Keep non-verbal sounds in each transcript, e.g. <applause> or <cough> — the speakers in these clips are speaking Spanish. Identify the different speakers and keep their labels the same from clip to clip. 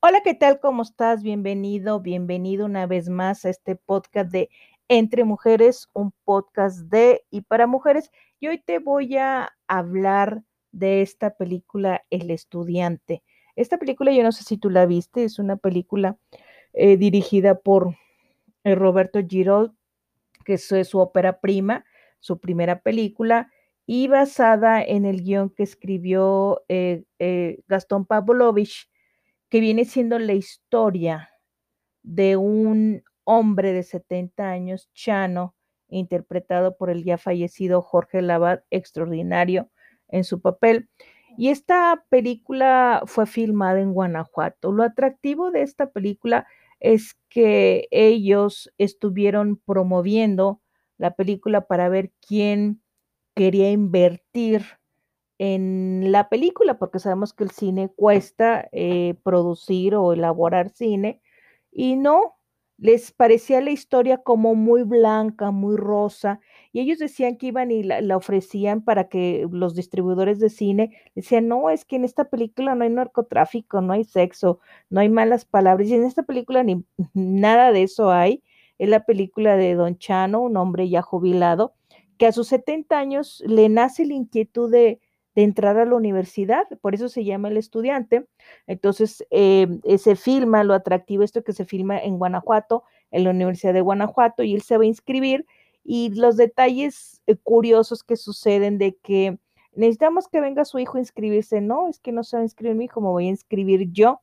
Speaker 1: Hola, ¿qué tal? ¿Cómo estás? Bienvenido, bienvenido una vez más a este podcast de Entre Mujeres, un podcast de y para mujeres. Y hoy te voy a hablar de esta película El estudiante. Esta película, yo no sé si tú la viste, es una película eh, dirigida por eh, Roberto Girold, que es, su ópera prima, su primera película, y basada en el guion que escribió eh, Gastón Pavlovich que viene siendo la historia de un hombre de 70 años, Chano, interpretado por el ya fallecido Jorge Labat, extraordinario en su papel. Y esta película fue filmada en Guanajuato. Lo atractivo de esta película es que ellos estuvieron promoviendo la película para ver quién quería invertir en la película, porque sabemos que el cine cuesta eh, producir o elaborar cine, y no, les parecía la historia como muy blanca, muy rosa, y ellos decían que iban y la, la, ofrecían para que los distribuidores de cine decían, no, es que en esta película no hay narcotráfico, no hay sexo, no hay malas palabras, y en esta película ni <laughs> nada de eso hay. Es la película de Don Chano, un hombre ya jubilado, que a sus 70 años le nace la inquietud de, de entrar a la universidad, por eso se llama el estudiante. Entonces, eh, se filma, lo atractivo esto que se filma en Guanajuato, en la Universidad de Guanajuato, y él se va a inscribir, y los detalles eh, curiosos que suceden de que necesitamos que venga su hijo a inscribirse, no, es que no se va a inscribir mi hijo, me voy a inscribir yo.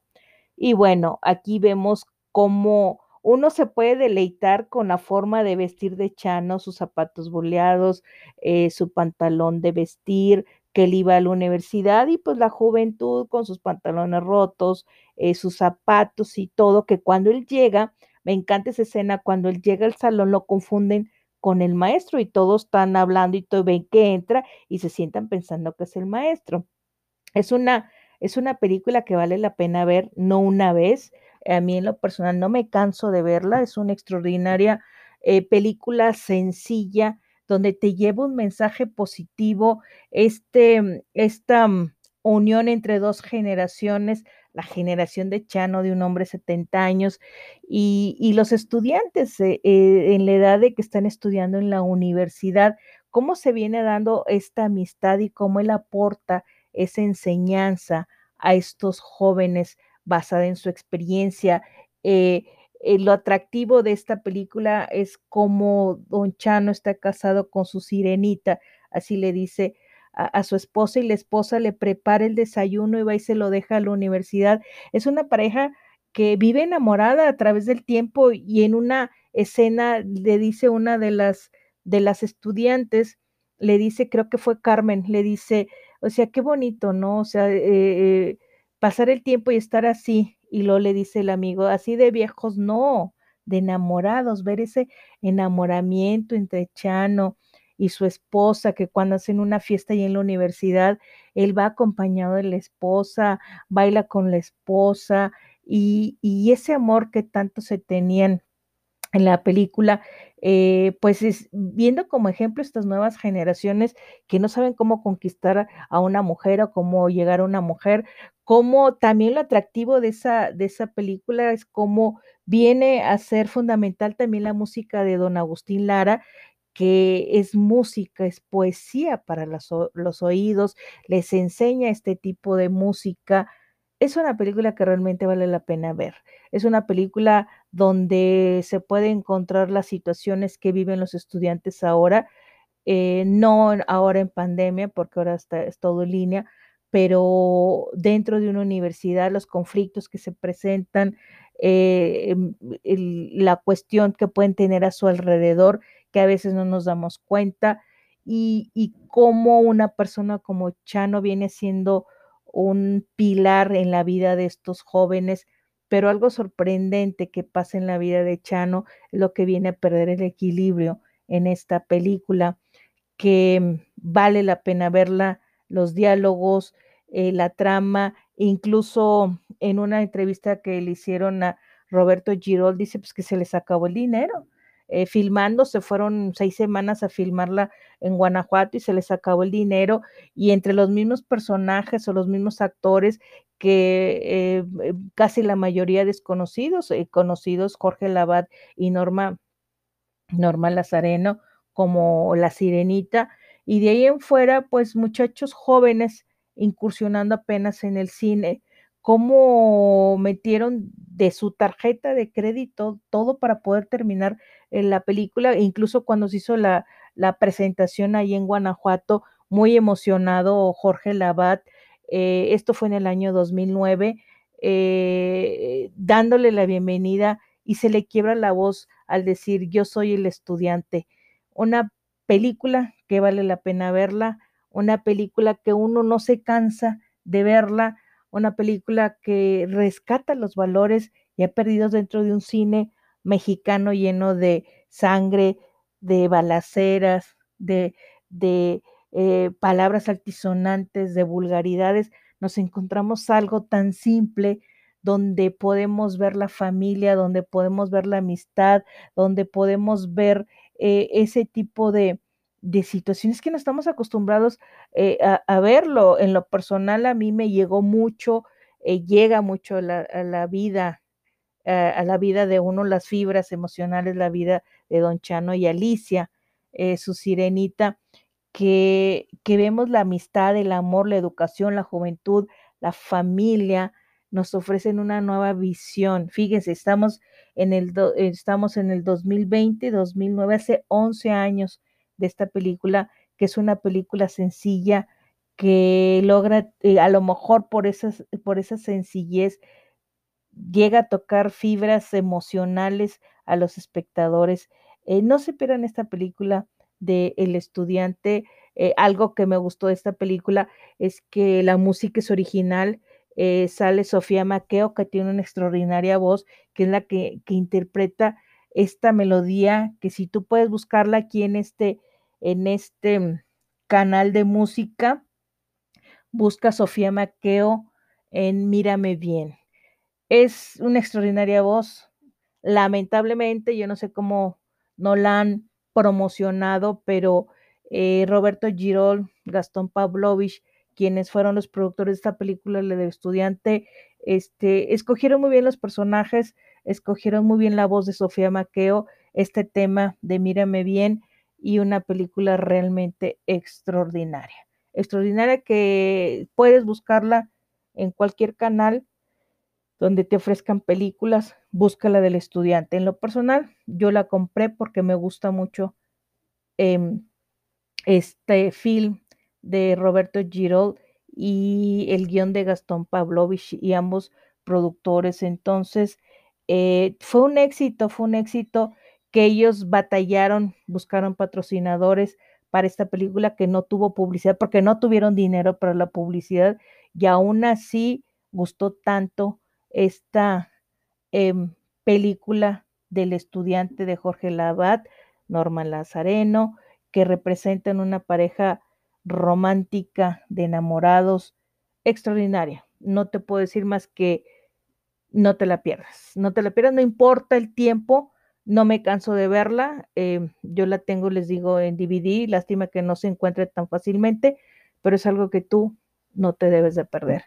Speaker 1: Y bueno, aquí vemos cómo uno se puede deleitar con la forma de vestir de Chano, sus zapatos boleados, eh, su pantalón de vestir, que él iba a la universidad y pues la juventud con sus pantalones rotos, eh, sus zapatos y todo, que cuando él llega, me encanta esa escena, cuando él llega al salón lo confunden con el maestro y todos están hablando y todo ven que entra y se sientan pensando que es el maestro. Es una, es una película que vale la pena ver, no una vez. A mí en lo personal no me canso de verla, es una extraordinaria eh, película sencilla, donde te lleva un mensaje positivo, este, esta mm, unión entre dos generaciones, la generación de Chano, de un hombre de 70 años, y, y los estudiantes eh, eh, en la edad de que están estudiando en la universidad, cómo se viene dando esta amistad y cómo él aporta esa enseñanza a estos jóvenes basada en su experiencia. Eh, eh, lo atractivo de esta película es cómo Don Chano está casado con su sirenita, así le dice a, a, su esposa y la esposa le prepara el desayuno y va y se lo deja a la universidad. Es una pareja que vive enamorada a través del tiempo y en una escena le dice una de las de las estudiantes, le dice, creo que fue Carmen, le dice, o sea, qué bonito, ¿no? O sea, eh, eh, pasar el tiempo y estar así, y luego le dice el amigo, así de viejos, no, de enamorados, ver ese enamoramiento entre Chano y su esposa, que cuando hacen una fiesta y en la universidad, él va acompañado de la esposa, baila con la esposa, y, y ese amor que tanto se tenían en la película, eh, pues es, viendo como ejemplo estas nuevas generaciones que no saben cómo conquistar a una mujer o cómo llegar a una mujer, como también lo atractivo de esa, de esa película es cómo viene a ser fundamental también la música de don Agustín Lara, que es música, es poesía para los, los oídos, les enseña este tipo de música. Es una película que realmente vale la pena ver. Es una película donde se puede encontrar las situaciones que viven los estudiantes ahora, eh, no ahora en pandemia, porque ahora está, es todo en línea, pero dentro de una universidad, los conflictos que se presentan, eh, el, la cuestión que pueden tener a su alrededor, que a veces no nos damos cuenta, y cómo una persona como Chano viene siendo un pilar en la vida de estos jóvenes, pero algo sorprendente que pasa en la vida de Chano es lo que viene a perder el equilibrio en esta película, que vale la pena verla, los diálogos, eh, la trama, incluso en una entrevista que le hicieron a Roberto Girol, dice pues que se les acabó el dinero. eh, filmando, se fueron seis semanas a filmarla en Guanajuato y se les acabó el dinero y entre los mismos personajes o los mismos actores que eh, eh, casi la mayoría desconocidos, conocidos Jorge Labat y Norma, Norma Lazareno como la sirenita y de ahí en fuera pues muchachos jóvenes incursionando apenas en el cine cómo metieron de su tarjeta de crédito todo para poder terminar eh, la película, incluso cuando se hizo la, la presentación ahí en Guanajuato, muy emocionado Jorge Labat, eh, esto fue en el año 2009, eh, dándole la bienvenida y se le quiebra la voz al decir yo soy el estudiante. Una película que vale la pena verla, una película que uno no se cansa de verla, una película que rescata los valores ya perdidos dentro de un cine mexicano lleno de sangre, de balaceras, de, de eh, palabras altisonantes, de vulgaridades, nos encontramos algo tan simple donde podemos ver la familia, donde podemos ver la amistad, donde podemos ver eh, ese tipo de, de situaciones que no estamos acostumbrados eh, a, verlo. En lo personal a mí me llegó mucho, eh, llega mucho a la, vida, a la vida de uno, las fibras emocionales, la vida de Don Chano y Alicia, su sirenita, que, que vemos la amistad, el amor, la educación, la juventud, la familia, nos ofrecen una nueva visión. Fíjense, estamos en el, estamos en el 2020, 2009, hace 11 años de esta película, que es una película sencilla que logra, eh, a lo mejor por, esas, por esa sencillez, llega a tocar fibras emocionales a los espectadores. Eh, no se pierdan esta película de El estudiante. Eh, algo que me gustó de esta película es que la música es original. sale Sofía Maqueo, que tiene una extraordinaria voz, que es la que, que interpreta esta melodía, que si tú puedes buscarla aquí en este en este canal de música. Busca Sofía Maqueo en Mírame Bien. Es una extraordinaria voz. Lamentablemente, yo no sé cómo no la han promocionado, pero eh, Roberto Girol, Gastón Pavlovich, quienes fueron los productores de esta película, la de estudiante, este, escogieron muy bien los personajes, escogieron muy bien la voz de Sofía Maqueo, este tema de Mírame Bien, y una película realmente extraordinaria. Extraordinaria que puedes buscarla en cualquier canal donde te ofrezcan películas, búscala del estudiante. En lo personal, yo la compré porque me gusta mucho em, este film de Roberto Girold y el guion de Gastón Pavlovich y ambos productores. Entonces, eh, fue un éxito, fue un éxito que ellos batallaron, buscaron patrocinadores para esta película que no tuvo publicidad porque no tuvieron dinero para la publicidad y aún así gustó tanto esta em, película del estudiante de Jorge Labat, Norma Lazareno, que representan una pareja romántica de enamorados extraordinaria. No te puedo decir más que no te la pierdas, no te la pierdas, no importa el tiempo no me canso de verla. Eh, yo la tengo, les digo, en DVD. Lástima que no se encuentre tan fácilmente, pero es algo que tú no te debes de perder.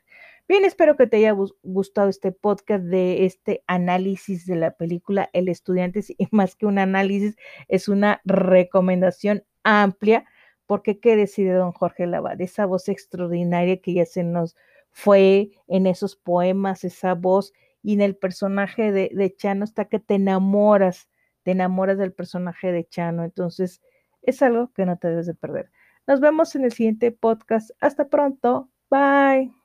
Speaker 1: Bien, espero que te haya gustado este podcast de este análisis de la película El estudiante. Y <laughs> más que un análisis, es una recomendación amplia, porque qué decide don Jorge Lavade, esa voz extraordinaria que ya se nos fue en esos poemas, esa voz y en el personaje de, Chano está que te enamoras, te enamoras del personaje de Chano. Entonces, es algo que no te debes de perder. Nos vemos en el siguiente podcast. Hasta pronto. Bye.